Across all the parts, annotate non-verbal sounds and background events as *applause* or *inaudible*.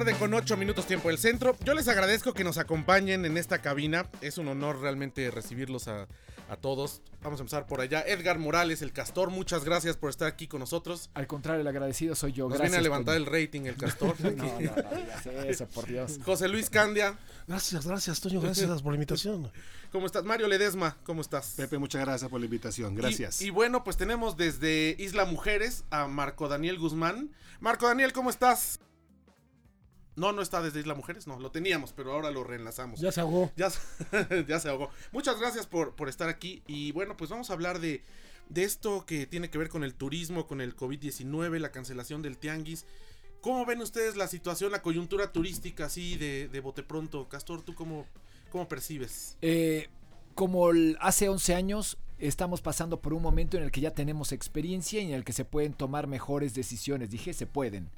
tarde con ocho minutos tiempo del centro. Yo les agradezco que nos acompañen en esta cabina. Es un honor realmente recibirlos a, a todos. Vamos a empezar por allá. Edgar Morales, el Castor, muchas gracias por estar aquí con nosotros. Al contrario, el agradecido soy yo. Nos gracias, viene a levantar Toño. el rating el Castor. *laughs* No, no, no, digas eso, por Dios. José Luis Candia, Gracias, gracias, Toño, gracias por la invitación. *laughs* ¿cómo estás? Mario Ledesma, ¿cómo estás? Pepe, muchas gracias por la invitación. Gracias. Y, y bueno, pues tenemos desde Isla Mujeres a Marco Daniel Guzmán. Marco Daniel, ¿cómo estás? No, no está desde Isla Mujeres, no, lo teníamos, pero ahora lo reenlazamos. Ya se ahogó. Ya, se- *laughs* ya se ahogó. Muchas gracias por, por estar aquí. Y bueno, pues vamos a hablar de, de esto que tiene que ver con el turismo, con el COVID-19, la cancelación del tianguis. ¿Cómo ven ustedes la situación, la coyuntura turística así de, de bote pronto? Castor, ¿tú cómo, cómo percibes? Eh, como el- hace 11 años, estamos pasando por un momento en el que ya tenemos experiencia y en el que se pueden tomar mejores decisiones. Dije, se pueden.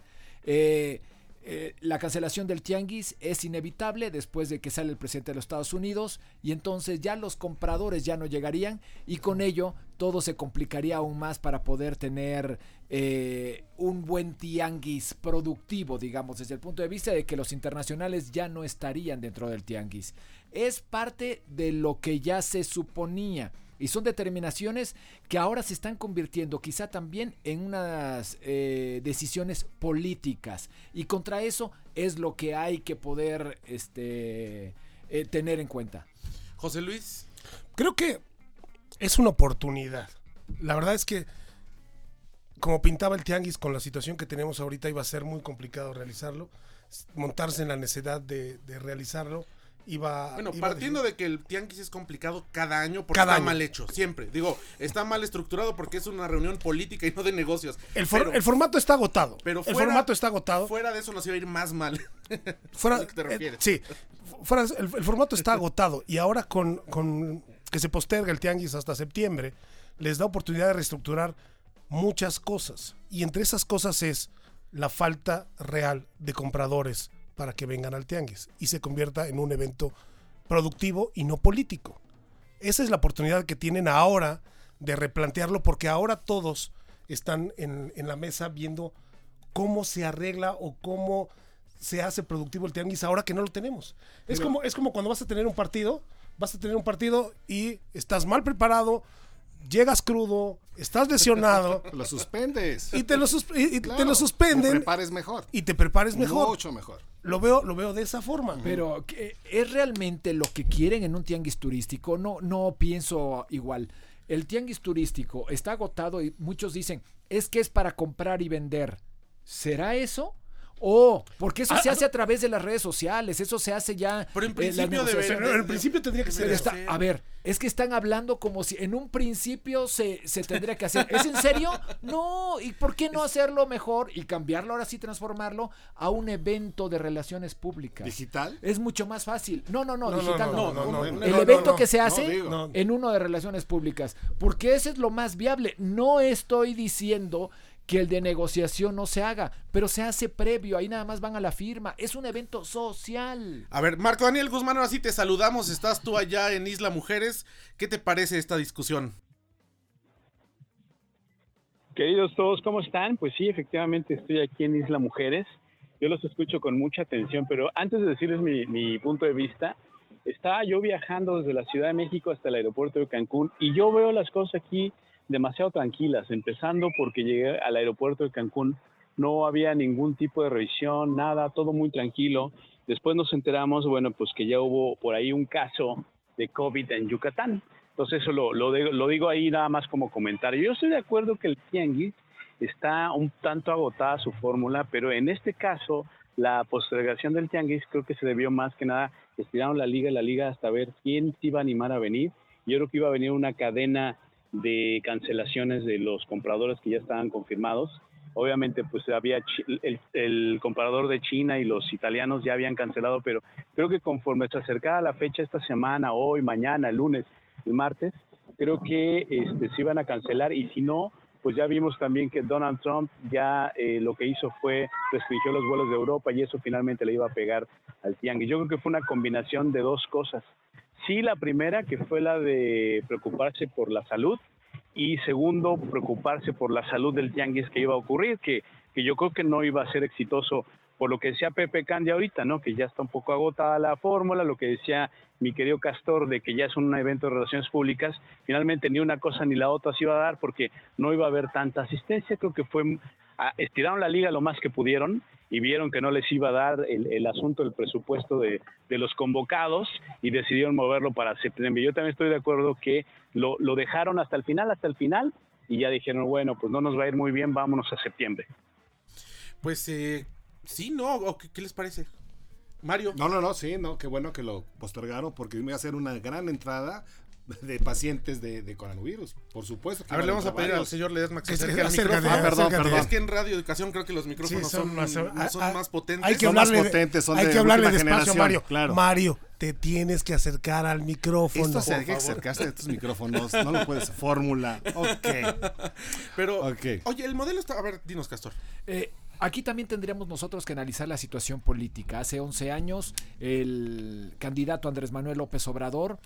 Eh, eh, la cancelación del tianguis es inevitable después de que sale el presidente de los Estados Unidos y entonces ya los compradores ya no llegarían y con ello todo se complicaría aún más para poder tener eh, un buen tianguis productivo, digamos, desde el punto de vista de que los internacionales ya no estarían dentro del tianguis. Es parte de lo que ya se suponía. Y son determinaciones que ahora se están convirtiendo quizá también en unas eh, decisiones políticas. Y contra eso es lo que hay que poder este, eh, tener en cuenta. José Luis, Creo que es una oportunidad. La verdad es que, como pintaba el tianguis con la situación que tenemos ahorita, iba a ser muy complicado realizarlo. Montarse en la necesidad de, de realizarlo iba. bueno, iba a partiendo de que el tianguis es complicado cada año porque Cada está año. mal hecho, siempre. Digo, está mal estructurado porque es una reunión política y no de negocios. El, for- Pero- el formato está agotado. pero el fuera- formato está agotado. Fuera de eso nos iba a ir más mal. *laughs* Fuera, *laughs* ¿A te eh, refieres? sí, fu- fuera, el, el formato está agotado y ahora con, con que se posterga el tianguis hasta septiembre, les da oportunidad de reestructurar muchas cosas. Y entre esas cosas es la falta real de compradores para que vengan al tianguis y se convierta en un evento productivo y no político. Esa es la oportunidad que tienen ahora de replantearlo porque ahora todos están en, en la mesa viendo cómo se arregla o cómo se hace productivo el tianguis ahora que no lo tenemos. Es como, es como cuando vas a tener un partido, vas a tener un partido y estás mal preparado, llegas crudo, estás lesionado *laughs* Lo suspendes. y te lo, sus- y- te lo Te suspenden prepares mejor. y te prepares mejor. Mucho mejor. Lo veo, lo veo de esa forma. Pero ¿qué- ¿es realmente lo que quieren en un tianguis turístico? No, no pienso igual. El tianguis turístico está agotado y muchos dicen, es que es para comprar y vender. ¿Será eso? O, porque eso se hace a través de las redes sociales, eso se hace ya. Pero en eh, principio debe- negociaciones. Pero en principio tendría que ser está- a ver, es que están hablando como si en un principio se, se tendría que hacer. ¿Es en serio? No, ¿y por qué no hacerlo mejor y cambiarlo ahora sí, transformarlo a un evento de relaciones públicas? ¿Digital? Es mucho más fácil. No, no, no, digital no, no. no, no, bueno, no, El no, evento no, que se hace en uno de relaciones públicas. Porque ese es lo más viable. No estoy diciendo que el de negociación no se haga, pero se hace previo, ahí nada más van a la firma. Es un evento social. A ver, Marco Daniel Guzmán, ahora sí te saludamos. Estás tú allá en Isla Mujeres. ¿Qué te parece esta discusión? Queridos todos, ¿cómo están? Pues sí, efectivamente estoy aquí en Isla Mujeres. Yo los escucho con mucha atención, pero antes de decirles mi, mi punto de vista, estaba yo viajando desde la Ciudad de México hasta el aeropuerto de Cancún y yo veo las cosas aquí demasiado tranquilas, empezando porque llegué al aeropuerto de Cancún, no había ningún tipo de revisión, nada, todo muy tranquilo. Después nos enteramos, bueno, pues que ya hubo por ahí un caso de COVID en Yucatán. Entonces eso lo, lo, de- lo digo ahí nada más como comentario. Yo estoy de acuerdo que el tianguis está un tanto agotada su fórmula, pero en este caso la postergación del tianguis creo que se debió más que nada, estiraron la liga y la liga hasta ver quién se iba a animar a venir. Yo creo que iba a venir una cadena de cancelaciones de los compradores que ya estaban confirmados. Obviamente, pues había el, comprador de China y los italianos ya habían cancelado, pero creo que conforme se acercaba la fecha esta semana, hoy, mañana, lunes, el martes, creo que este, se iban a cancelar y si no, pues ya vimos también que Donald Trump ya eh, lo que hizo fue restringió los vuelos de Europa y eso finalmente le iba a pegar al tianguis. Yo creo que fue una combinación de dos cosas. Sí, la primera, que fue la de preocuparse por la salud, y segundo, preocuparse por la salud del tianguis que iba a ocurrir, que, que yo creo que no iba a ser exitoso por lo que decía Pepe Candia ahorita, ¿no? Que ya está un poco agotada la fórmula, lo que decía mi querido Castor de que ya es un evento de relaciones públicas, finalmente ni una cosa ni la otra se iba a dar porque no iba a haber tanta asistencia, creo que fue, estiraron la liga lo más que pudieron y vieron que no les iba a dar el, asunto del presupuesto de, de, los convocados y decidieron moverlo para septiembre. Yo también estoy de acuerdo que lo, lo dejaron hasta el final, hasta el final, y ya dijeron, bueno, pues no nos va a ir muy bien, vámonos a septiembre. Pues eh, Sí, no, qué, les parece? Mario. No, no, no, sí, no, qué bueno que lo postergaron porque iba a ser una gran entrada de pacientes de, coronavirus, por supuesto. a ver, le vamos a pedir al señor Ledesma que se acerque al micrófono. perdón, perdón. Es que en radio educación creo que los micrófonos son, más, más, potentes. Hay que son hablarle, más potentes, son hay que hablarle despacio, Mario. Claro. Mario, te tienes que acercar al micrófono. Esto se que acercarse a estos micrófonos, no lo puedes, fórmula. Ok. *laughs* Pero, oye, el modelo está, a ver, dinos, Castor. Eh, Aquí también tendríamos nosotros que analizar la situación política. Hace 11 años el candidato Andrés Manuel López Obrador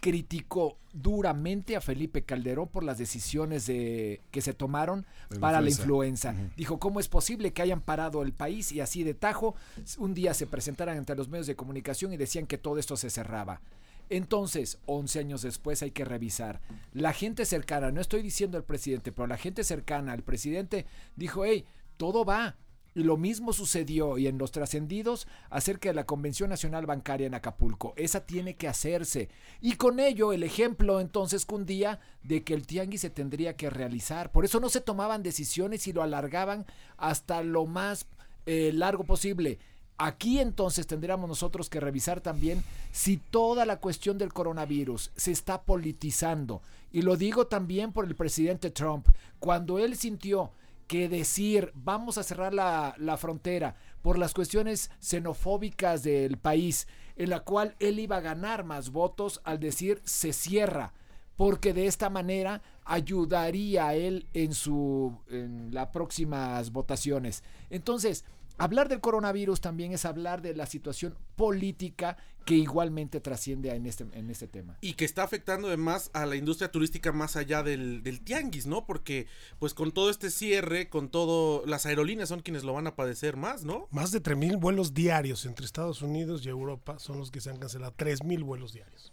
criticó duramente a Felipe Calderón por las decisiones de, que se tomaron para la influenza. Dijo, ¿cómo es posible que hayan parado el país y así de tajo un día se presentaran ante los medios de comunicación y decían que todo esto se cerraba? Entonces, 11 años después hay que revisar. La gente cercana, no estoy diciendo el presidente, pero la gente cercana al presidente dijo, hey, todo va. Lo mismo sucedió y en los trascendidos acerca de la Convención Nacional Bancaria en Acapulco. Esa tiene que hacerse. Y con ello el ejemplo entonces cundía de que el tianguis se tendría que realizar. Por eso no se tomaban decisiones y lo alargaban hasta lo más eh, largo posible. Aquí entonces tendríamos nosotros que revisar también si toda la cuestión del coronavirus se está politizando. Y lo digo también por el presidente Trump. Cuando él sintió que decir vamos a cerrar la, frontera por las cuestiones xenofóbicas del país, en la cual él iba a ganar más votos al decir se cierra, porque de esta manera ayudaría a él en su en las próximas votaciones. Entonces, Hablar del coronavirus también es hablar de la situación política que igualmente trasciende en este, en este tema. Y que está afectando además a la industria turística más allá del, del tianguis, ¿no? Porque pues con todo este cierre, con todo, las aerolíneas son quienes lo van a padecer más, ¿no? Más de 3.000 vuelos diarios entre Estados Unidos y Europa son los que se han cancelado, 3.000 vuelos diarios.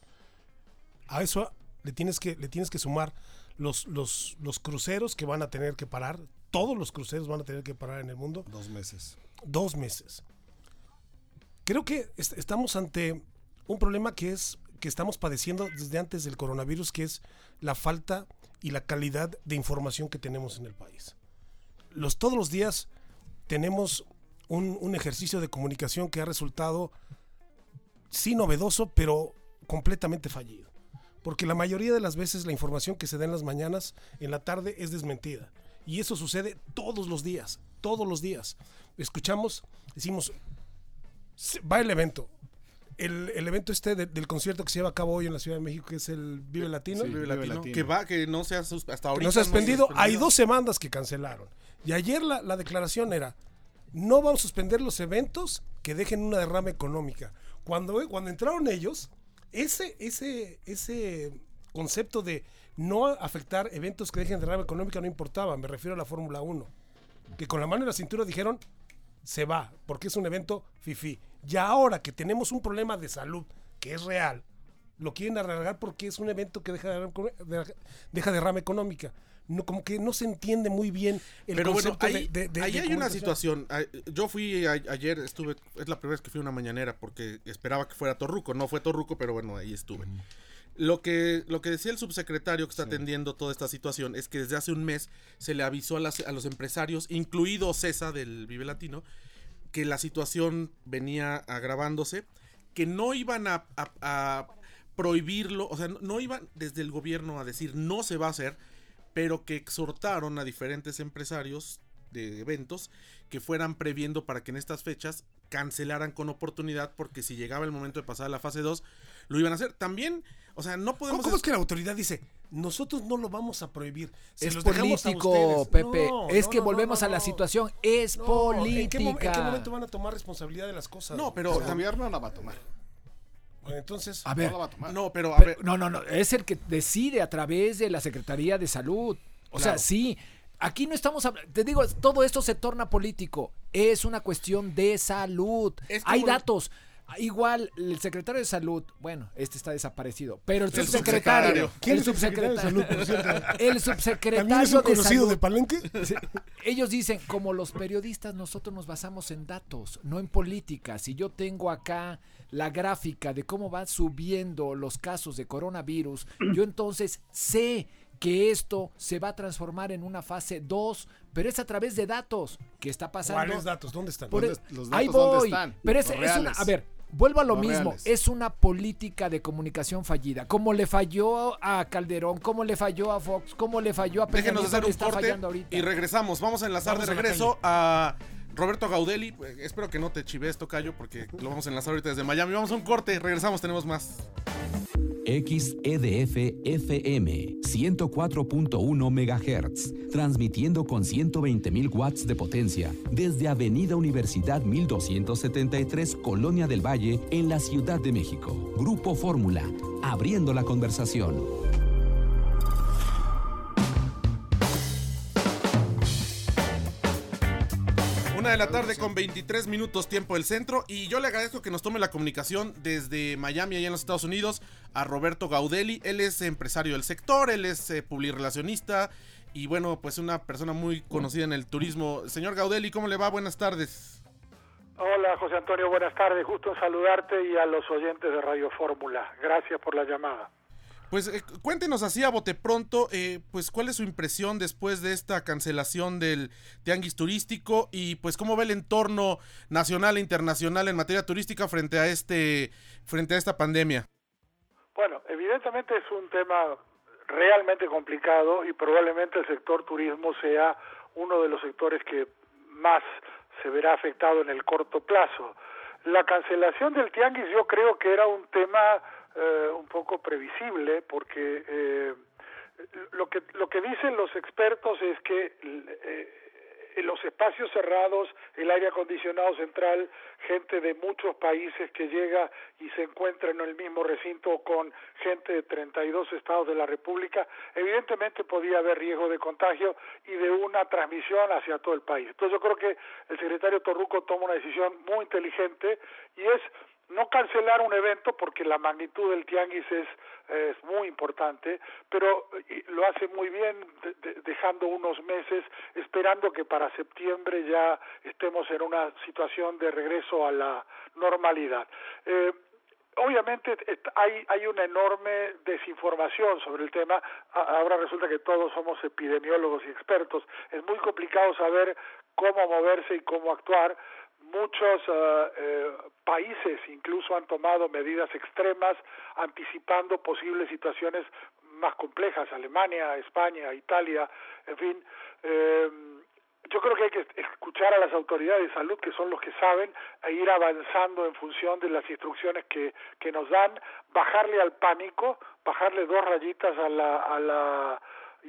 A eso le tienes que, le tienes que sumar los, los, los cruceros que van a tener que parar, todos los cruceros van a tener que parar en el mundo. Dos meses dos meses. Creo que estamos ante un problema que es que estamos padeciendo desde antes del coronavirus, que es la falta y la calidad de información que tenemos en el país. Todos los días tenemos un, un ejercicio de comunicación que ha resultado, sí novedoso, pero completamente fallido. Porque la mayoría de las veces la información que se da en las mañanas, en la tarde, es desmentida. Y eso sucede todos los días, todos los días escuchamos, decimos, va el evento. El, evento este del concierto que se lleva a cabo hoy en la Ciudad de México, que es el Vive Latino. Que va, que no se ha hasta ahorita. No se ha suspendido. Hay dos semanas que cancelaron. Y ayer la, la declaración era, no vamos a suspender los eventos que dejen una derrama económica. Cuando, cuando entraron ellos, ese, ese, ese concepto de no afectar eventos que dejen derrama económica no importaba. Me refiero a la Fórmula 1. Que con la mano en la cintura dijeron, se va, porque es un evento fifi. Y ahora que tenemos un problema de salud que es real, lo quieren arreglar porque es un evento que deja, de, deja derrama económica. No, como que no se entiende muy bien el Pero concepto bueno, ahí, de, ahí hay una situación. Yo fui ayer, estuve, es la primera vez que fui a una mañanera porque esperaba que fuera Torruco. No fue Torruco, pero bueno, ahí estuve. Lo que, lo que decía el subsecretario que está atendiendo toda esta situación es que desde hace un mes se le avisó a, los empresarios, incluido Cesa del Vive Latino, que la situación venía agravándose, que no iban a, prohibirlo, o sea, no, iban desde el gobierno a decir no se va a hacer, pero que exhortaron a diferentes empresarios de eventos que fueran previendo para que en estas fechas cancelaran con oportunidad, porque si llegaba el momento de pasar a la fase 2, lo iban a hacer. También o sea, no podemos. ¿Cómo, es que la autoridad dice, Nosotros no lo vamos a prohibir. Se es político. Pepe. No, es no, que no, volvemos no, a la situación. Es No, política. ¿en qué, en qué momento van a tomar responsabilidad de las cosas? No, pero también. gobierno no la va a tomar. Entonces, A ver, No la va a tomar. No, pero a pero- ver. no, no, no. Es el que decide a través de la Secretaría de Salud. O sea, sí. Aquí no estamos hablando. Te digo, todo esto se torna político. Es una cuestión de salud. Es Hay como- datos. Igual, el secretario de salud, bueno, este está desaparecido, pero el El subsecretario, subsecretario. ¿quién el es el secretario de subsecretario, salud, por el subsecretario ¿también es un de conocido salud, de Palenque? Ellos dicen, como los periodistas, nosotros nos basamos en datos, no en política. Si yo tengo acá la gráfica de cómo van subiendo los casos de coronavirus, yo entonces sé que esto se va a transformar en una fase 2, pero es a través de datos. ¿Qué está pasando? ¿Cuáles datos? ¿Dónde están? Por ¿Dónde- e- los ahí datos dónde voy. están? Pero es, es una, a ver, vuelvo a lo Los mismo. reales. Es una política de comunicación fallida. Como le falló a Calderón, como le falló a Fox, como le falló a Peña Déjenos hacer un está corte fallando ahorita. y regresamos. Vamos a enlazar Vamos de a regreso a Roberto Gaudelli. Eh, Espero que no te chives, Tocayo, porque lo vamos a enlazar ahorita desde Miami. Vamos a un corte, regresamos, tenemos más. XEDF FM 104.1 MHz, transmitiendo con 120.000 watts de potencia desde Avenida Universidad 1273, Colonia del Valle, en la Ciudad de México. Grupo Fórmula, abriendo la conversación. Una de la tarde con 23 minutos tiempo del centro y yo le agradezco que nos tome la comunicación desde Miami, allá en los Estados Unidos, a Roberto Gaudelli. Él es empresario del sector, él es eh, publirelacionista y bueno, pues una persona muy conocida en el turismo. Señor Gaudelli, ¿cómo le va? Buenas tardes. Hola José Antonio, buenas tardes. Gusto en saludarte y a los oyentes de Radio Fórmula. Gracias por la llamada. Pues eh, cuéntenos así a bote pronto, eh, pues cuál es su impresión después de esta cancelación del tianguis turístico y pues cómo ve el entorno nacional e internacional en materia turística frente a este frente a esta pandemia. Bueno, evidentemente es un tema realmente complicado y probablemente el sector turismo sea uno de los sectores que más se verá afectado en el corto plazo. La cancelación del tianguis yo creo que era un tema eh, un poco previsible porque eh, lo que lo que dicen los expertos es que eh, en los espacios cerrados, el aire acondicionado central, gente de muchos países que llega y se encuentra en el mismo recinto con gente de 32 estados de la República, evidentemente podía haber riesgo de contagio y de una transmisión hacia todo el país. Entonces yo creo que el secretario Torruco toma una decisión muy inteligente y es no cancelar un evento porque la magnitud del tianguis es, es muy importante, pero eh, lo hace muy bien de, de, dejando unos meses, esperando que para septiembre ya estemos en una situación de regreso a la normalidad. Eh, obviamente hay, hay una enorme desinformación sobre el tema. Ahora resulta que todos somos epidemiólogos y expertos. Es muy complicado saber cómo moverse y cómo actuar. Muchos uh, eh, países incluso han tomado medidas extremas anticipando posibles situaciones más complejas. Alemania, España, Italia, en fin. Eh, yo creo que hay que escuchar a las autoridades de salud, que son los que saben, e ir avanzando en función de las instrucciones que, que nos dan, bajarle al pánico, bajarle dos rayitas a la, a la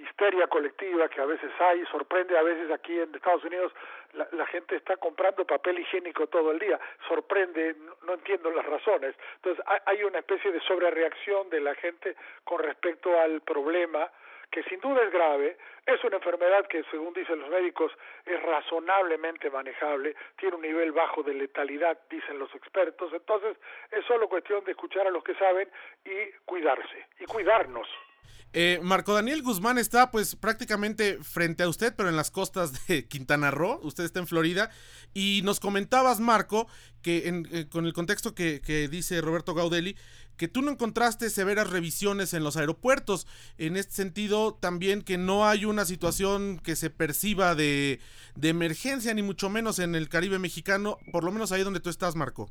histeria colectiva que a veces hay, sorprende a veces aquí en Estados Unidos, la, la gente está comprando papel higiénico todo el día, sorprende, no, no entiendo las razones. Entonces hay, hay una especie de sobrereacción de la gente con respecto al problema, que sin duda es grave, es una enfermedad que según dicen los médicos es razonablemente manejable, tiene un nivel bajo de letalidad, dicen los expertos, entonces es solo cuestión de escuchar a los que saben y cuidarse, y cuidarnos. Eh, Marco Daniel Guzmán está pues prácticamente frente a usted, pero en las costas de *laughs* Quintana Roo, usted está en Florida, y nos comentabas, Marco, que eh, con el contexto que, dice Roberto Gaudelli, que tú no encontraste severas revisiones en los aeropuertos, en este sentido también que no hay una situación que se perciba de, de emergencia, ni mucho menos en el Caribe mexicano, por lo menos ahí donde tú estás, Marco.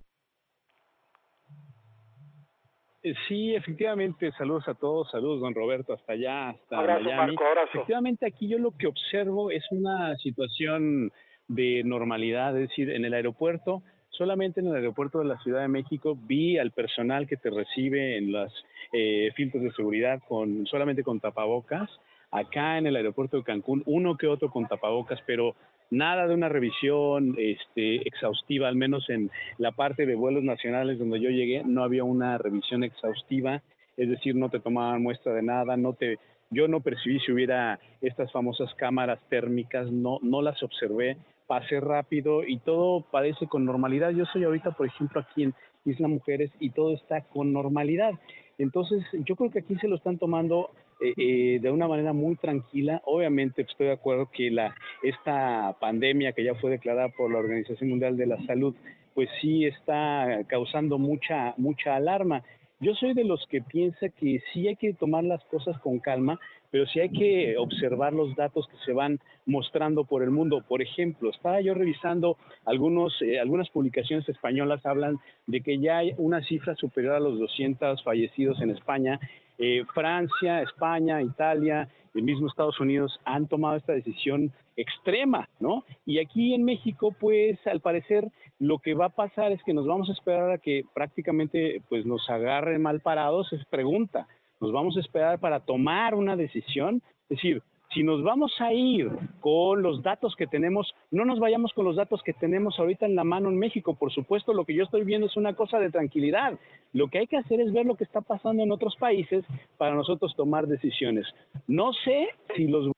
Sí, efectivamente, saludos a todos, saludos don Roberto, hasta allá, hasta abrazo, Miami. Marco, abrazo. Efectivamente, aquí yo lo que observo es una situación de normalidad, es decir, en el aeropuerto solamente en el aeropuerto de la Ciudad de México vi al personal que te recibe en los eh, filtros de seguridad con solamente con tapabocas. Acá en el aeropuerto de Cancún, uno que otro con tapabocas, pero nada de una revisión este, exhaustiva, al menos en la parte de vuelos nacionales donde yo llegué, no había una revisión exhaustiva, es decir, no te tomaban muestra de nada, no te, yo no percibí si hubiera estas famosas cámaras térmicas, no, no las observé, pasé rápido y todo parece con normalidad. Yo soy ahorita, por ejemplo, aquí en Isla Mujeres y todo está con normalidad. Entonces, yo creo que aquí se lo están tomando eh, eh, de una manera muy tranquila. Obviamente, estoy de acuerdo que la, esta pandemia que ya fue declarada por la Organización Mundial de la Salud, pues sí está causando mucha, mucha alarma. Yo soy de los que piensa que sí hay que tomar las cosas con calma, pero sí hay que observar los datos que se van mostrando por el mundo. Por ejemplo, estaba yo revisando algunos, eh, algunas publicaciones españolas hablan de que ya hay una cifra superior a los 200 fallecidos en España. Eh, Francia, España, Italia, el mismo Estados Unidos han tomado esta decisión extrema, ¿no? Y aquí en México, pues al parecer lo que va a pasar es que nos vamos a esperar a que prácticamente pues nos agarren mal parados, es pregunta nos vamos a esperar para tomar una decisión. Es decir, si nos vamos a ir con los datos que tenemos, no nos vayamos con los datos que tenemos ahorita en la mano en México. Por supuesto, lo que yo estoy viendo es una cosa de tranquilidad. Lo que hay que hacer es ver lo que está pasando en otros países para nosotros tomar decisiones. No sé si los...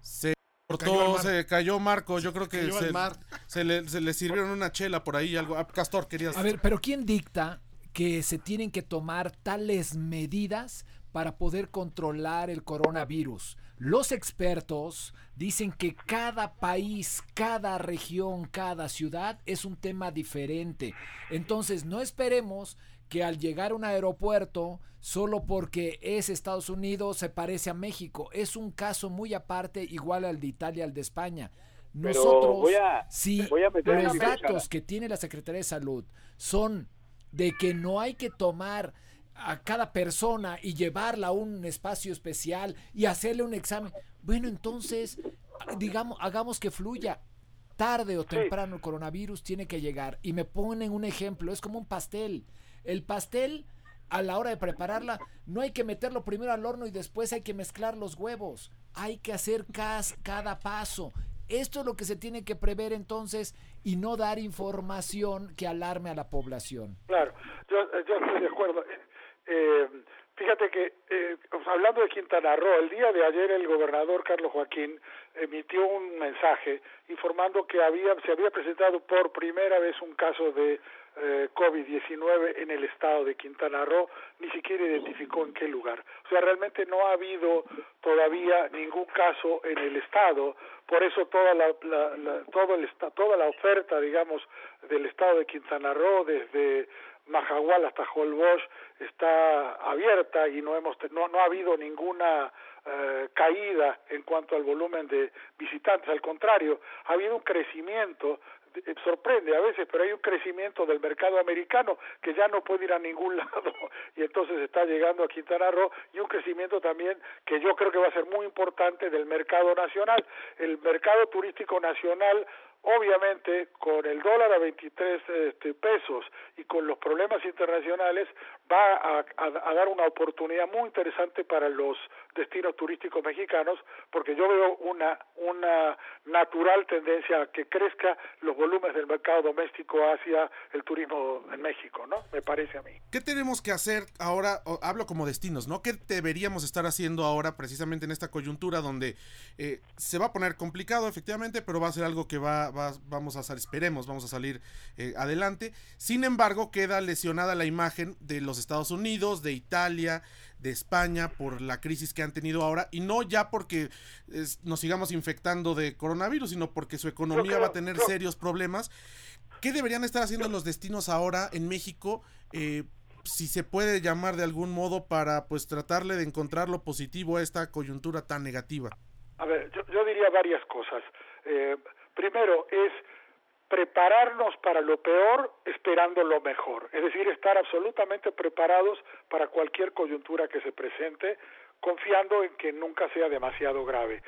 Se cortó, se cayó Marco. Yo creo que se, le, se le sirvieron una chela por ahí, algo. Ah, Castor, querías. A ver, pero ¿quién dicta que se tienen que tomar tales medidas para poder controlar el coronavirus. Los expertos dicen que cada país, cada región, cada ciudad es un tema diferente. Entonces no esperemos que al llegar a un aeropuerto, solo porque es Estados Unidos, se parece a México. Es un caso muy aparte, igual al de Italia, al de España. Nosotros, si los datos que tiene la Secretaría de Salud son de que no hay que tomar a cada persona y llevarla a un espacio especial y hacerle un examen. Bueno, entonces, digamos, hagamos que fluya. Tarde o temprano el coronavirus tiene que llegar. Y me ponen un ejemplo, es como un pastel. El pastel, a la hora de prepararla, no hay que meterlo primero al horno y después hay que mezclar los huevos. Hay que hacer cada paso. Esto es lo que se tiene que prever entonces y no dar información que alarme a la población. Claro, yo, estoy de acuerdo. Eh, fíjate que, eh, hablando de Quintana Roo, el día de ayer el gobernador Carlos Joaquín emitió un mensaje informando que había, se había presentado por primera vez un caso de eh, COVID-19 en el estado de Quintana Roo, ni siquiera identificó en qué lugar. O sea, realmente no ha habido todavía ningún caso en el estado, por eso toda la, todo el, toda la oferta, digamos, del estado de Quintana Roo, desde Majagual hasta Holbox, está abierta y no, hemos, no, no ha habido ninguna eh, caída en cuanto al volumen de visitantes, al contrario, ha habido un crecimiento eh, sorprende a veces, pero hay un crecimiento del mercado americano que ya no puede ir a ningún *laughs* lado y entonces está llegando a Quintana Roo y un crecimiento también que yo creo que va a ser muy importante del mercado nacional. El mercado turístico nacional Obviamente, con el dólar a 23 este, pesos y con los problemas internacionales, va a, dar una oportunidad muy interesante para los destinos turísticos mexicanos, porque yo veo una, una natural tendencia a que crezca los volúmenes del mercado doméstico hacia el turismo en México, ¿no? Me parece a mí. ¿Qué tenemos que hacer ahora? hablo como destinos, ¿no? ¿Qué deberíamos estar haciendo ahora precisamente en esta coyuntura donde eh, se va a poner complicado, efectivamente, pero va a ser algo que va, vamos a salir, esperemos, vamos a salir eh, adelante. Sin embargo, queda lesionada la imagen de los Estados Unidos, de Italia, de España por la crisis que han tenido ahora y no ya porque nos sigamos infectando de coronavirus, sino porque su economía va a tener serios problemas. ¿Qué deberían estar haciendo los destinos ahora en México? Eh, si se puede llamar de algún modo para pues tratarle de encontrar lo positivo a esta coyuntura tan negativa. A ver, yo, diría varias cosas. Eh, primero es prepararnos para lo peor esperando lo mejor, es decir, estar absolutamente preparados para cualquier coyuntura que se presente confiando en que nunca sea demasiado grave.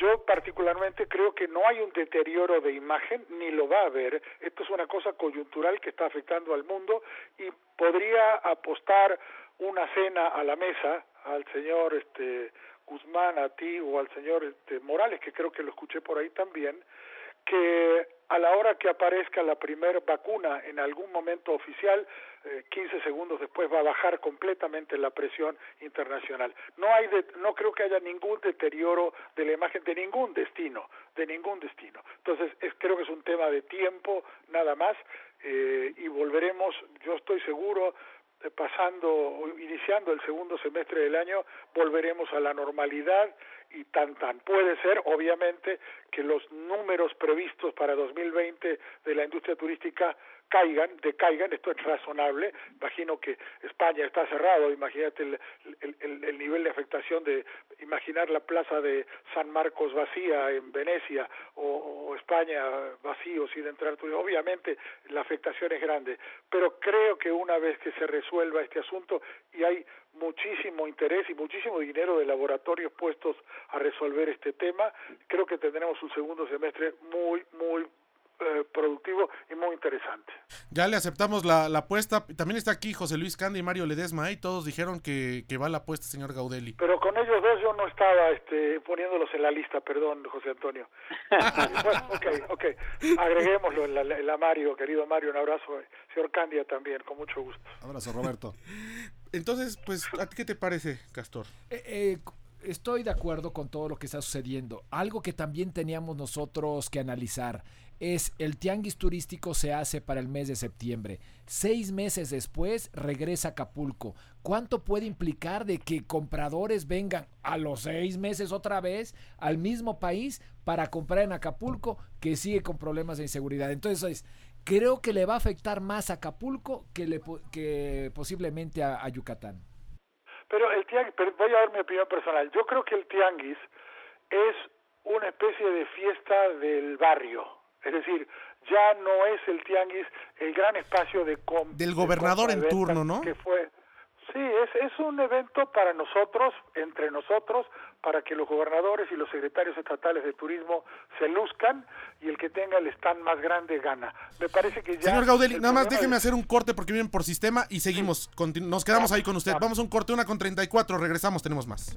Yo particularmente creo que no hay un deterioro de imagen, ni lo va a haber. Esto es una cosa coyuntural que está afectando al mundo y podría apostar una cena a la mesa al señor este, Guzmán, a ti o al señor este, Morales, que creo que lo escuché por ahí también, que a la hora que aparezca la primera vacuna en algún momento oficial, 15 eh, segundos después va a bajar completamente la presión internacional. No hay no creo que haya ningún deterioro de la imagen de ningún destino, de ningún destino. Entonces es, creo que es un tema de tiempo nada más eh, y volveremos, yo estoy seguro, eh, pasando, iniciando el segundo semestre del año, volveremos a la normalidad y tan tan puede ser obviamente que los números previstos para 2020 de la industria turística caigan, decaigan, esto es razonable, imagino que España está cerrado, imagínate el, el, nivel de afectación de imaginar la plaza de San Marcos vacía en Venecia o, España vacío sin entrar obviamente la afectación es grande, pero creo que una vez que se resuelva este asunto y hay muchísimo interés y muchísimo dinero de laboratorios puestos a resolver este tema, creo que tendremos un segundo semestre muy, muy eh, productivo y muy interesante. Ya le aceptamos la, apuesta. También está aquí José Luis Candi y Mario Ledesma. Y todos dijeron que, que va la apuesta, señor Gaudelli. Pero con ellos dos yo no estaba este, poniéndolos en la lista, perdón, José Antonio. *laughs* bueno, ok, ok. Agreguémoslo en la, Mario, querido Mario. Un abrazo. Señor Candia también, con mucho gusto. Abrazo, Roberto. *laughs* Entonces, pues, ¿a ti qué te parece, Castor? Eh, eh, estoy de acuerdo con todo lo que está sucediendo. Algo que también teníamos nosotros que analizar es el tianguis turístico se hace para el mes de septiembre. Seis meses después regresa Acapulco. ¿Cuánto puede implicar de que compradores vengan a los seis meses otra vez al mismo país para comprar en Acapulco que sigue con problemas de inseguridad? Entonces, creo que le va a afectar más a Acapulco que, le, que posiblemente a, Yucatán. Pero el tianguis, voy a dar mi opinión personal. Yo creo que el tianguis es una especie de fiesta del barrio es decir, ya no es el tianguis el gran espacio de del gobernador en turno, ¿no? Que fue Sí, es, es un evento para nosotros, entre nosotros, para que los gobernadores y los secretarios estatales de turismo se luzcan y el que tenga el stand más grande gana. Me parece que ya... Señor Gaudelli, nada más déjeme hacer un corte porque vienen por sistema y seguimos. Nos quedamos ahí con usted. Vamos a un corte, una con 34, regresamos, tenemos más.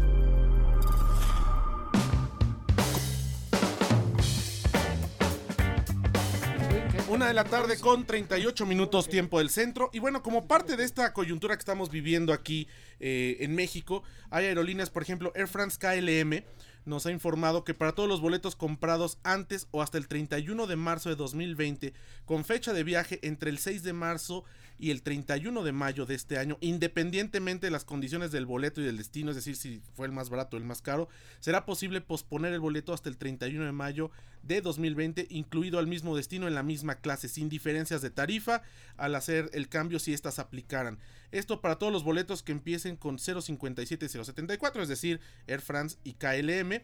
De la tarde con 38 minutos tiempo del centro. Y bueno, como parte de esta coyuntura que estamos viviendo aquí eh, en México, hay aerolíneas, por ejemplo, Air France KLM nos ha informado que para todos los boletos comprados antes o hasta el 31 de marzo de 2020, con fecha de viaje entre el 6 de marzo y el 31 de mayo de este año, independientemente de las condiciones del boleto y del destino, es decir, si fue el más barato o el más caro, será posible posponer el boleto hasta el 31 de mayo de 2020, incluido al mismo destino en la misma clase, sin diferencias de tarifa al hacer el cambio si éstas aplicaran. Esto para todos los boletos que empiecen con 057 y 074, es decir, Air France y KLM.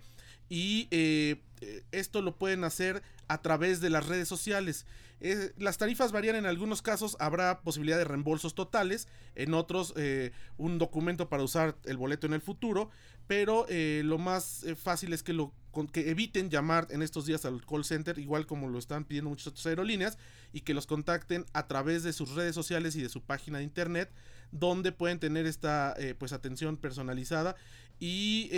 Y eh, esto lo pueden hacer a través de las redes sociales. Eh, las tarifas varían en algunos casos, habrá posibilidad de reembolsos totales, en otros eh, un documento para usar el boleto en el futuro, pero eh, lo más fácil es que, lo, que eviten llamar en estos días al call center, igual como lo están pidiendo muchas otras aerolíneas, y que los contacten a través de sus redes sociales y de su página de internet, donde pueden tener esta pues atención personalizada. Y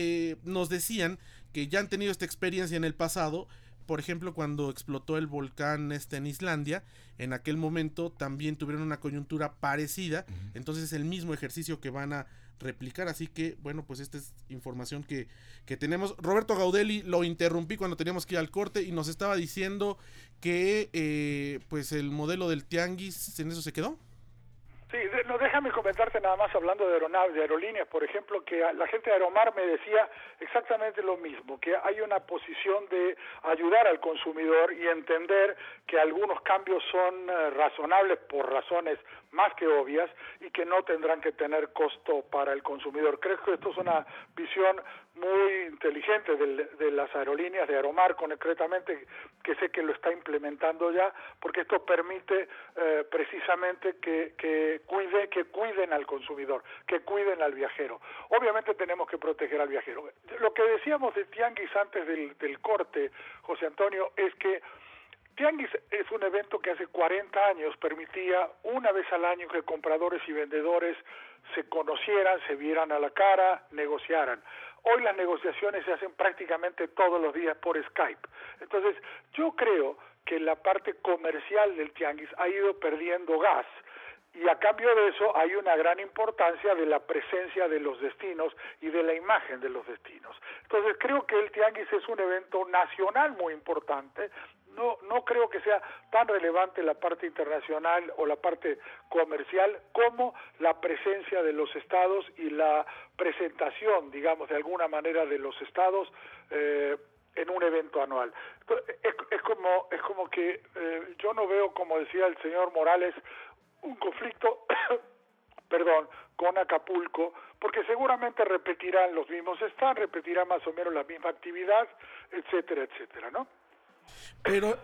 nos decían que ya han tenido esta experiencia en el pasado, por ejemplo, cuando explotó el volcán este en Islandia, en aquel momento también tuvieron una coyuntura parecida, entonces es el mismo ejercicio que van a replicar, así que bueno, pues esta es información que, que tenemos. Roberto Gaudelli lo interrumpí cuando teníamos que ir al corte y nos estaba diciendo que eh, pues el modelo del tianguis en eso se quedó. Sí, no, déjame comentarte nada más hablando de aeronaves, de aerolíneas, por ejemplo, que la gente de Aeromar me decía exactamente lo mismo, que hay una posición de ayudar al consumidor y entender que algunos cambios son eh, razonables por razones más que obvias y que no tendrán que tener costo para el consumidor. Creo que esto es una visión muy inteligente de, las aerolíneas de Aeromar concretamente que sé que lo está implementando ya porque esto permite eh, precisamente que, que cuide que cuiden al consumidor que cuiden al viajero obviamente tenemos que proteger al viajero lo que decíamos de Tianguis antes del, del corte José Antonio es que Tianguis es un evento que hace 40 años permitía una vez al año que compradores y vendedores se conocieran, se vieran a la cara, negociaran. Hoy las negociaciones se hacen prácticamente todos los días por Skype. Entonces, yo creo que la parte comercial del Tianguis ha ido perdiendo gas y a cambio de eso hay una gran importancia de la presencia de los destinos y de la imagen de los destinos. Entonces creo que el Tianguis es un evento nacional muy importante, no, no creo que sea tan relevante la parte internacional o la parte comercial como la presencia de los estados y la presentación, digamos, de alguna manera de los estados eh, en un evento anual. Es, es, como, es como que eh, yo no veo, como decía el señor Morales, un conflicto, *coughs* perdón, con Acapulco, porque seguramente repetirán los mismos están, repetirán más o menos la misma actividad, etcétera, etcétera, ¿no? Pero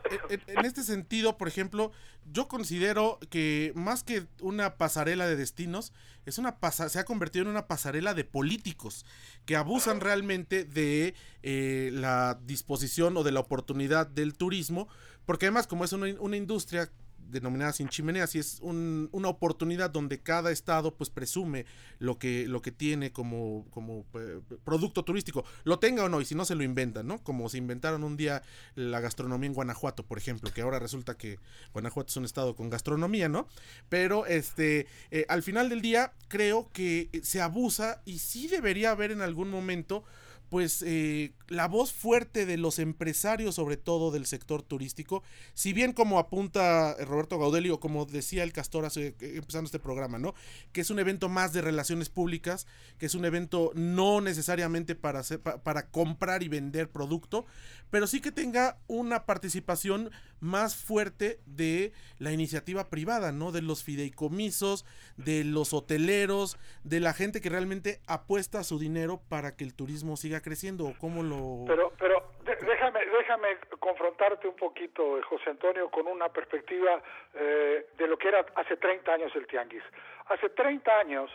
en este sentido, por ejemplo, yo considero que más que una pasarela de destinos, es una se ha convertido en una pasarela de políticos que abusan realmente de eh, la disposición o de la oportunidad del turismo, porque además como es una industria denominada sin chimeneas y es una oportunidad donde cada estado pues presume lo que, lo que tiene como, como eh, producto turístico, lo tenga o no, y si no se lo inventan, ¿no? Como se inventaron un día la gastronomía en Guanajuato, por ejemplo, que ahora resulta que Guanajuato es un estado con gastronomía, ¿no? Pero este, eh, al final del día creo que se abusa y sí debería haber en algún momento pues eh, la voz fuerte de los empresarios, sobre todo del sector turístico, si bien como apunta Roberto Gaudelli o como decía el Castor hace, eh, empezando este programa, ¿no? Que es un evento más de relaciones públicas, que es un evento no necesariamente para, para comprar y vender producto, pero sí que tenga una participación más fuerte de la iniciativa privada, ¿no? De los fideicomisos, de los hoteleros, de la gente que realmente apuesta su dinero para que el turismo siga creciendo. ¿Cómo lo...? Pero, pero déjame, déjame confrontarte un poquito, José Antonio, con una perspectiva eh, de lo que era hace 30 años el Tianguis. Hace 30 años,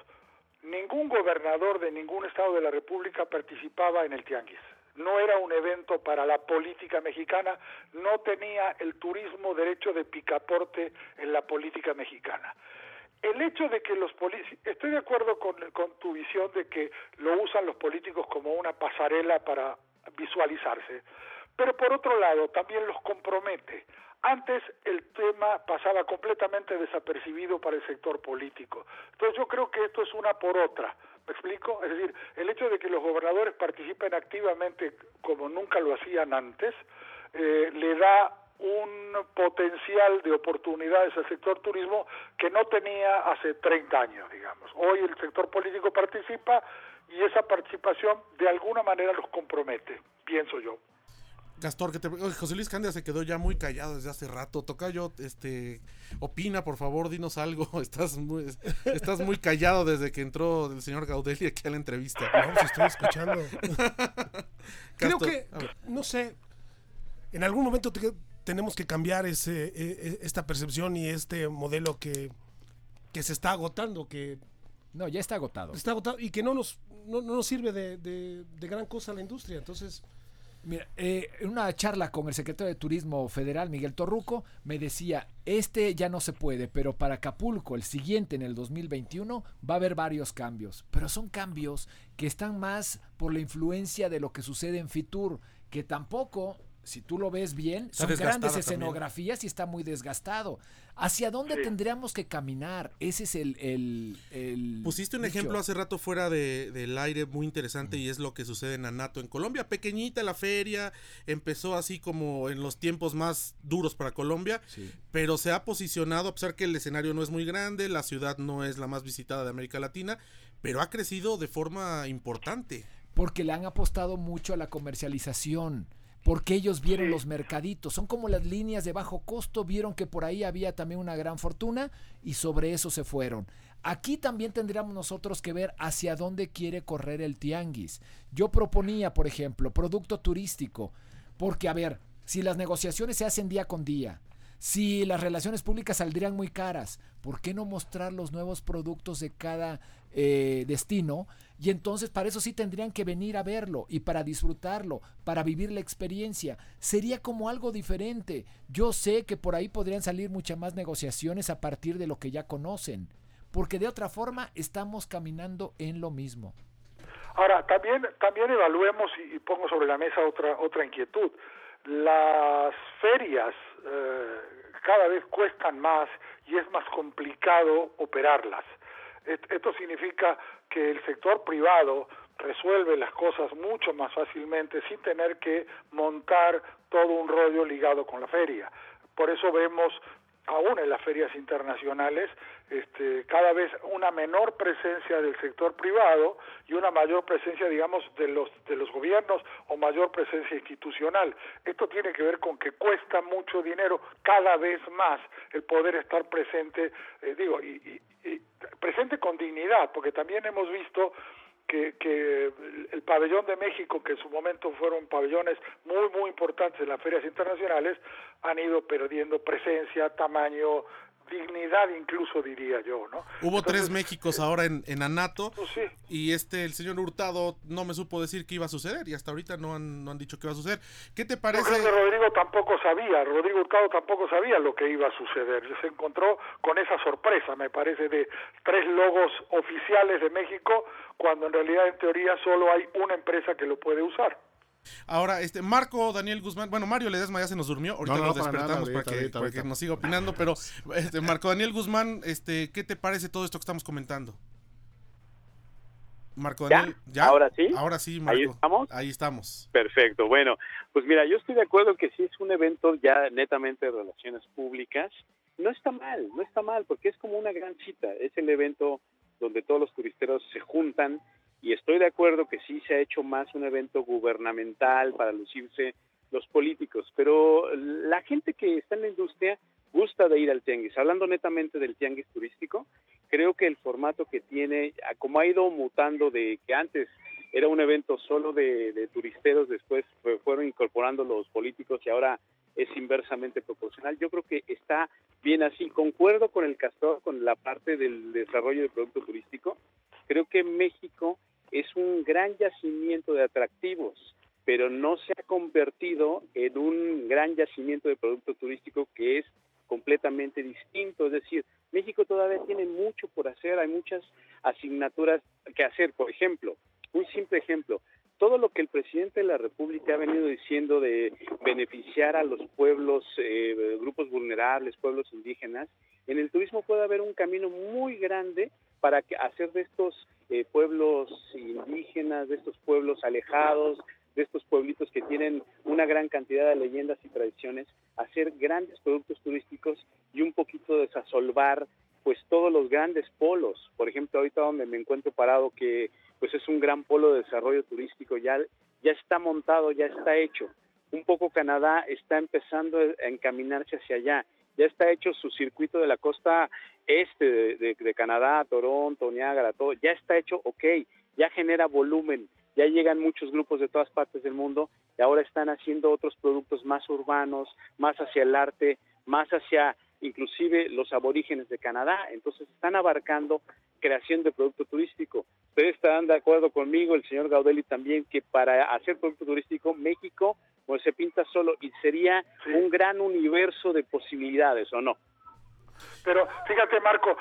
ningún gobernador de ningún estado de la República participaba en el Tianguis no era un evento para la política mexicana, no tenía el turismo derecho de picaporte en la política mexicana. El hecho de que los políticos, estoy de acuerdo con, con tu visión de que lo usan los políticos como una pasarela para visualizarse, pero por otro lado también los compromete. Antes el tema pasaba completamente desapercibido para el sector político. Entonces yo creo que esto es una por otra. ¿Me explico? Es decir, el hecho de que los gobernadores participen activamente como nunca lo hacían antes, eh, le da un potencial de oportunidades al sector turismo que no tenía hace 30 años, digamos. Hoy el sector político participa y esa participación de alguna manera los compromete, pienso yo. Castor, que te... José Luis Cándido se quedó ya muy callado desde hace rato. Tocayo, este, opina, por favor, dinos algo. *laughs* Estás muy, estás muy callado desde que entró el señor Gaudelli aquí a la entrevista. No, se estoy escuchando. *laughs* Creo que, no sé, en algún momento tenemos que cambiar ese, e, e, esta percepción y este modelo que, que se está agotando, que... No, ya está agotado. Está agotado y que no nos, no, nos sirve de, de, de gran cosa a la industria. Entonces... Mira, eh, en una charla con el secretario de Turismo Federal, Miguel Torruco, me decía, este ya no se puede, pero para Acapulco, el siguiente en el 2021, va a haber varios cambios. Pero son cambios que están más por la influencia de lo que sucede en Fitur, que tampoco si tú lo ves bien, Está son grandes también. escenografías y está muy desgastado. ¿Hacia dónde tendríamos que caminar? Ese es el... el, el Pusiste un dicho. ejemplo hace rato fuera de- del aire muy interesante y es lo que sucede en Anato en Colombia. Pequeñita la feria, empezó así como en los tiempos más duros para Colombia, Sí. pero se ha posicionado, a pesar que el escenario no es muy grande, la ciudad no es la más visitada de América Latina, pero ha crecido de forma importante. Porque le han apostado mucho a la comercialización. Porque ellos vieron Sí. los mercaditos. Son como las líneas de bajo costo. Vieron que por ahí había también una gran fortuna y sobre eso se fueron. Aquí también tendríamos nosotros que ver hacia dónde quiere correr el tianguis. Yo proponía, por ejemplo, producto turístico. Porque, a ver, si las negociaciones se hacen día con día, si las relaciones públicas saldrían muy caras, ¿por qué no mostrar los nuevos productos de cada eh, destino? Y entonces para eso sí tendrían que venir a verlo y para disfrutarlo, para vivir la experiencia. Sería como algo diferente. Yo sé que por ahí podrían salir muchas más negociaciones a partir de lo que ya conocen, porque de otra forma estamos caminando en lo mismo. Ahora, también, también evaluemos y, y pongo sobre la mesa otra, otra inquietud. Las ferias eh, cada vez cuestan más y es más complicado operarlas. Esto significa que el sector privado resuelve las cosas mucho más fácilmente sin tener que montar todo un rollo ligado con la feria. Por eso vemos aún en las ferias internacionales, este, cada vez una menor presencia del sector privado y una mayor presencia, digamos, de los de los gobiernos o mayor presencia institucional. Esto tiene que ver con que cuesta mucho dinero cada vez más el poder estar presente, eh, digo, y, y- y presente con dignidad, porque también hemos visto que, que el- el pabellón de México, que en su momento fueron pabellones muy, muy importantes en las ferias internacionales, han ido perdiendo presencia, tamaño, dignidad incluso diría yo, ¿no? Hubo Entonces, tres Méxicos ahora en, en Anato pues sí, y este, el señor Hurtado no me supo decir qué iba a suceder y hasta ahorita no han, no han dicho qué va a suceder. ¿Qué te Yo parece? creo que Rodrigo tampoco sabía, Rodrigo Hurtado tampoco sabía lo que iba a suceder. Se encontró con esa sorpresa, me parece, de tres logos oficiales de México, cuando en realidad en teoría solo hay una empresa que lo puede usar. Ahora, este, Marco Daniel Guzmán, bueno, Mario Ledesma ya se nos durmió, ahorita No, no, lo para nada, despertamos ahorita, para, que, ahorita, para que ahorita. nos siga opinando, pero este, Marco Daniel Guzmán, este, ¿qué te parece todo esto que estamos comentando? Marco ¿Ya? Daniel, ¿ya? ¿Ahora sí? Ahora sí, Marco. ¿Ahí estamos? Ahí estamos. Perfecto. Bueno, pues mira, yo estoy de acuerdo que si es un evento ya netamente de relaciones públicas, no está mal, no está mal, porque es como una gran cita. Es el evento donde todos los turisteros se juntan y estoy de acuerdo que sí se ha hecho más un evento gubernamental para lucirse los políticos, pero la gente que está en la industria gusta de ir al tianguis. Hablando netamente del tianguis turístico, creo que el formato que tiene, como ha ido mutando de que antes era un evento solo de, turisteros, después fue- fueron incorporando los políticos y ahora es inversamente proporcional. Yo creo que está bien así. Concuerdo con el castor, con la parte del desarrollo del producto turístico. Creo que México es un gran yacimiento de atractivos, pero no se ha convertido en un gran yacimiento de producto turístico que es completamente distinto. Es decir, México todavía tiene mucho por hacer, hay muchas asignaturas que hacer. Por ejemplo, un simple ejemplo, todo lo que el presidente de la República ha venido diciendo de beneficiar a los pueblos, eh, grupos vulnerables, pueblos indígenas, en el turismo puede haber un camino muy grande para hacer de estos eh, pueblos indígenas, de estos pueblos alejados, de estos pueblitos que tienen una gran cantidad de leyendas y tradiciones, hacer grandes productos turísticos y un poquito desasolvar pues todos los grandes polos. Por ejemplo, ahorita donde me encuentro parado que pues es un gran polo de desarrollo turístico, ya ya está montado, ya está hecho. Un poco Canadá está empezando a encaminarse hacia allá. Ya está hecho su circuito de la costa este de, Canadá, Toronto, Niágara, todo. Ya está hecho, ok, ya genera volumen, ya llegan muchos grupos de todas partes del mundo y ahora están haciendo otros productos más urbanos, más hacia el arte, más hacia inclusive los aborígenes de Canadá. Entonces están abarcando creación de producto turístico. Ustedes estarán de acuerdo conmigo, el señor Gaudelli también, que para hacer producto turístico, México pues se pinta solo y sería un gran universo de posibilidades, ¿o no? Pero fíjate, Marco,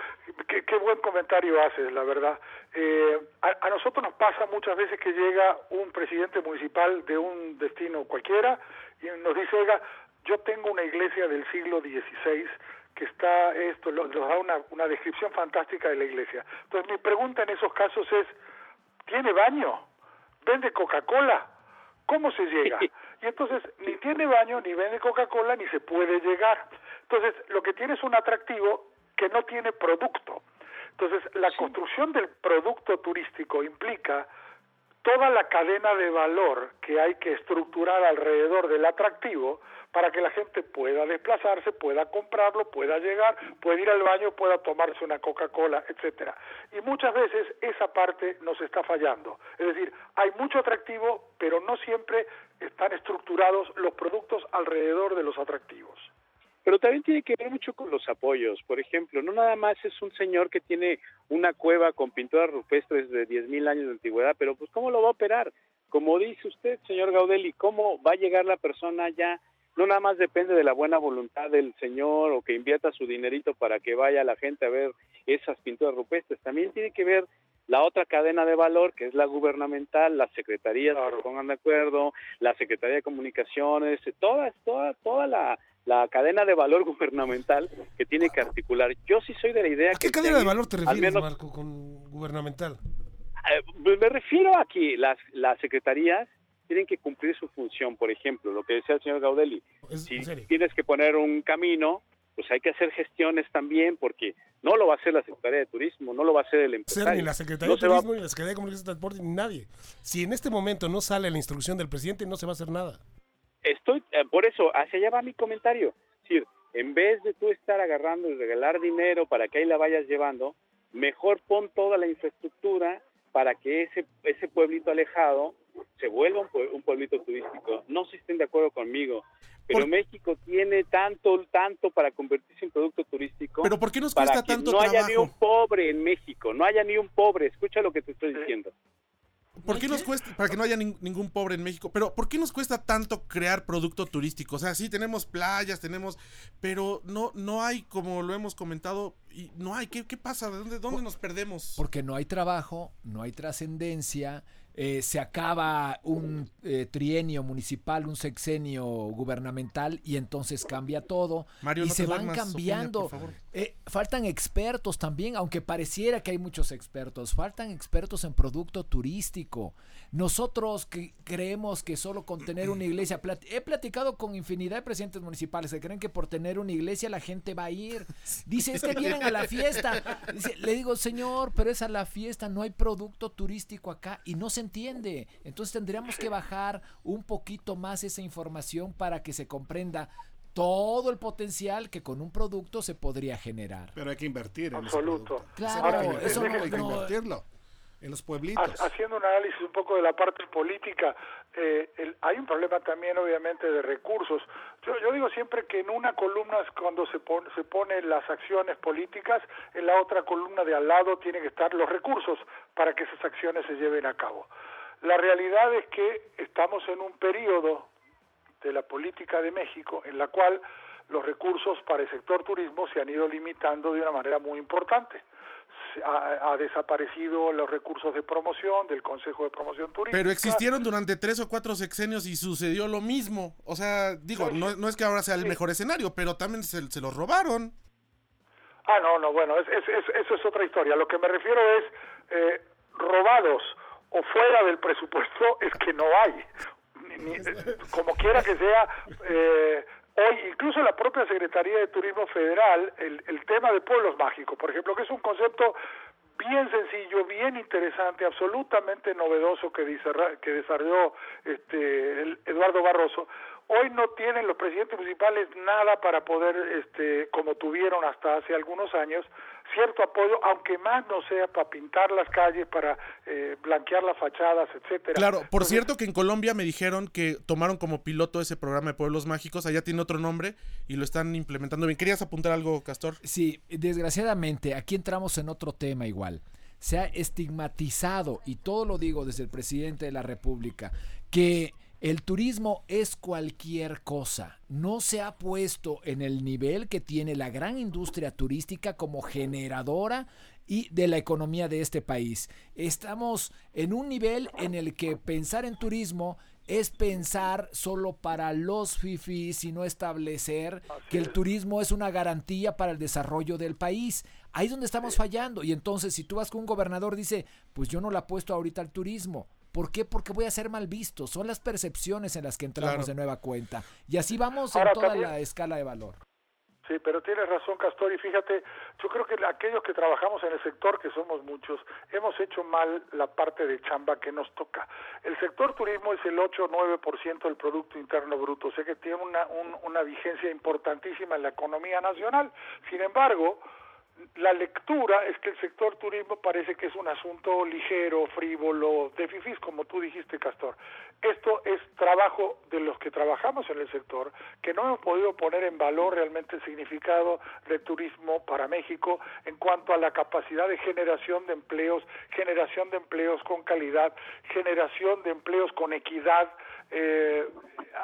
qué, qué buen comentario haces, la verdad. Eh, a, a nosotros nos pasa muchas veces que llega un presidente municipal de un destino cualquiera y nos dice, oiga, yo tengo una iglesia del siglo XVI que está esto, lo- nos da una, una descripción fantástica de la iglesia. Entonces mi pregunta en esos casos es, ¿tiene baño? ¿Vende Coca-Cola? ¿Cómo se llega? Y entonces ni tiene baño, ni vende Coca-Cola, ni se puede llegar. Entonces lo que tiene es un atractivo que no tiene producto. Entonces la construcción del producto turístico implica toda la cadena de valor que hay que estructurar alrededor del atractivo para que la gente pueda desplazarse, pueda comprarlo, pueda llegar, pueda ir al baño, pueda tomarse una Coca-Cola, etcétera. Y muchas veces esa parte nos está fallando. Es decir, hay mucho atractivo, pero no siempre están estructurados los productos alrededor de los atractivos. Pero también tiene que ver mucho con los apoyos. Por ejemplo, no nada más es un señor que tiene una cueva con pinturas rupestres de 10.000 años de antigüedad, pero pues ¿cómo lo va a operar? Como dice usted, señor Gaudelli, ¿cómo va a llegar la persona allá? No nada más depende de la buena voluntad del señor o que invierta su dinerito para que vaya la gente a ver esas pinturas rupestres. También tiene que ver la otra cadena de valor, que es la gubernamental, las secretarías que se pongan de acuerdo, la Secretaría de Comunicaciones, toda, toda, toda la, la cadena de valor gubernamental que tiene que articular. Yo sí soy de la idea ¿A que... qué cadena de valor te refieres, menos- Marco, con gubernamental? eh, me refiero a que las, las secretarías tienen que cumplir su función. Por ejemplo, lo que decía el señor Gaudelli, Es- si tienes que poner un camino, pues hay que hacer gestiones también, porque no lo va a hacer la Secretaría de Turismo, no lo va a hacer el empresario. ni la Secretaría No de va- Turismo, ni la Secretaría de Comunicaciones y Transporte, ni nadie. Si en este momento no sale la instrucción del presidente, no se va a hacer nada. Estoy, eh, por eso, hacia allá va mi comentario. Es decir, en vez de tú estar agarrando y regalar dinero para que ahí la vayas llevando, mejor pon toda la infraestructura para que ese, ese pueblito alejado se vuelva un, pue- un pueblito turístico. No sé si estén de acuerdo conmigo, pero Por- México tiene tanto, tanto para convertirse en producto turístico. Pero ¿por qué nos para cuesta que tanto no haya ni un pobre en México, no haya ni un pobre. Escucha lo que te estoy diciendo. ¿Por qué nos cuesta, para que no haya nin- ningún pobre en México, pero ¿por qué nos cuesta tanto crear producto turístico? O sea, sí tenemos playas, tenemos, pero no, no hay, como lo hemos comentado, y no hay, ¿qué, qué pasa? ¿De dónde, dónde nos perdemos? Porque no hay trabajo, no hay trascendencia, eh, se acaba un eh, trienio municipal, un sexenio gubernamental y entonces cambia todo Mario, y no se van cambiando. Sofía, por favor. Eh, faltan expertos también, aunque pareciera que hay muchos expertos, faltan expertos en producto turístico. Nosotros que creemos que solo con tener una iglesia, plat- he platicado con infinidad de presidentes municipales que creen que por tener una iglesia la gente va a ir. *laughs* Dice, es que vienen a la fiesta. Dice, le digo, señor, pero es a la fiesta, no hay producto turístico acá y no se entiende. Entonces tendríamos que bajar un poquito más esa información para que se comprenda todo el potencial que con un producto se podría generar. Pero hay que invertir en Absoluto. Claro, eso no- hay que no- invertirlo en los pueblitos. Haciendo un análisis un poco de la parte política, eh, el- hay un problema también obviamente de recursos. Yo, yo digo siempre que en una columna es cuando se, pon- se ponen las acciones políticas, en la otra columna de al lado tienen que estar los recursos para que esas acciones se lleven a cabo. La realidad es que estamos en un periodo de la política de México en la cual los recursos para el sector turismo se han ido limitando de una manera muy importante. Se Ha, ha desaparecido los recursos de promoción del Consejo de Promoción Turística. Pero existieron durante tres o cuatro sexenios y sucedió lo mismo. O sea, digo, no, no es que ahora sea el mejor escenario, pero también se, se los robaron. Ah, no, no, bueno, es- es- es- eso es otra historia. Lo que me refiero es eh, robados o fuera del presupuesto es que no hay. Ni- ni- *laughs* como quiera que sea, eh, hoy incluso la propia Secretaría de Turismo Federal, el, el tema de pueblos mágicos, por ejemplo, que es un concepto bien sencillo, bien interesante, absolutamente novedoso que, que desarrolló este, el- Eduardo Barroso. Hoy no tienen los presidentes municipales nada para poder, este, como tuvieron hasta hace algunos años, cierto apoyo, aunque más no sea para pintar las calles, para eh, blanquear las fachadas, etcétera. Claro, por Entonces, cierto que en Colombia me dijeron que tomaron como piloto ese programa de Pueblos Mágicos, allá tiene otro nombre y lo están implementando bien. ¿Querías apuntar algo, Castor? Sí, desgraciadamente, aquí entramos en otro tema igual. Se ha estigmatizado, y todo lo digo desde el presidente de la República, que El turismo es cualquier cosa. No se ha puesto en el nivel que tiene la gran industria turística como generadora y de la economía de este país. Estamos en un nivel en el que pensar en turismo es pensar solo para los fifis y no establecer que el turismo es una garantía para el desarrollo del país. Ahí es donde estamos fallando. Y entonces, si tú vas con un gobernador, dice, pues yo no le apuesto ahorita al turismo. ¿Por qué? Porque voy a ser mal visto. Son las percepciones en las que entramos Claro. de nueva cuenta. Y así vamos en toda también- la escala de valor. Sí, pero tienes razón, Castor, y fíjate, yo creo que aquellos que trabajamos en el sector, que somos muchos, hemos hecho mal la parte de chamba que nos toca. El sector turismo es el 8 o 9% del Producto Interno Bruto, o sea que tiene una, un- una vigencia importantísima en la economía nacional. Sin embargo, la lectura es que el sector turismo parece que es un asunto ligero, frívolo, de como tú dijiste, Castor. Esto es trabajo de los que trabajamos en el sector, que no hemos podido poner en valor realmente el significado del turismo para México en cuanto a la capacidad de generación de empleos, generación de empleos con calidad, generación de empleos con equidad. Eh,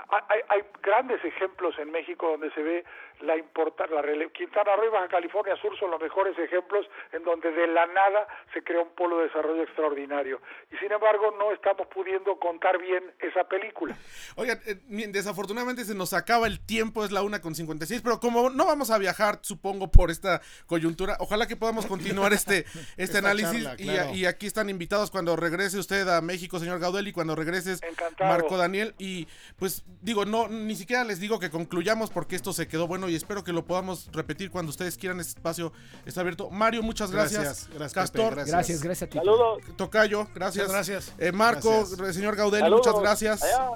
hay, hay grandes ejemplos en México donde se ve la importancia, Quintana Roo y Baja California Sur son los mejores ejemplos en donde de la nada se crea un polo de desarrollo extraordinario. Y sin embargo no estamos pudiendo contar bien esa película. Oigan, eh, desafortunadamente se nos acaba el tiempo, es la una con 56, pero como no vamos a viajar, supongo, por esta coyuntura, ojalá que podamos continuar este, *laughs* este análisis. charla, y, aquí están invitados cuando regrese usted a México, señor Gaudel, y cuando regreses, Encantado. Marco Daniel. Y pues digo, no, ni siquiera les digo que concluyamos porque esto se quedó bueno y espero que lo podamos repetir cuando ustedes quieran. Este espacio está abierto. Mario, muchas gracias. Gracias, gracias, Castor, Pepe, Gracias, gracias a ti. Saludos. Tocayo, gracias. Muchas gracias. Eh, Marco, Gracias. señor Gaudel, Saludos. muchas gracias. Allá.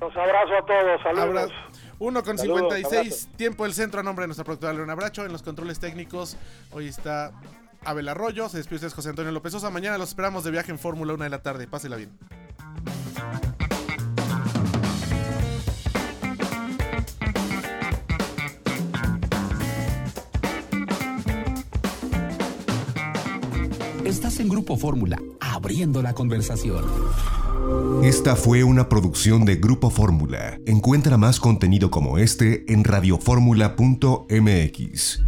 Los abrazo a todos, saludos. Abra- 1 con Saludos, 56, abrazo. tiempo del centro a nombre de nuestra productora Leona Bracho. En los controles técnicos, hoy está Abel Arroyo. Se despide usted José Antonio López Sosa. Mañana los esperamos de viaje en Fórmula 1 de la tarde. Pásela bien. Estás en Grupo Fórmula, abriendo la conversación. Esta fue una producción de Grupo Fórmula. Encuentra más contenido como este en radioformula.mx.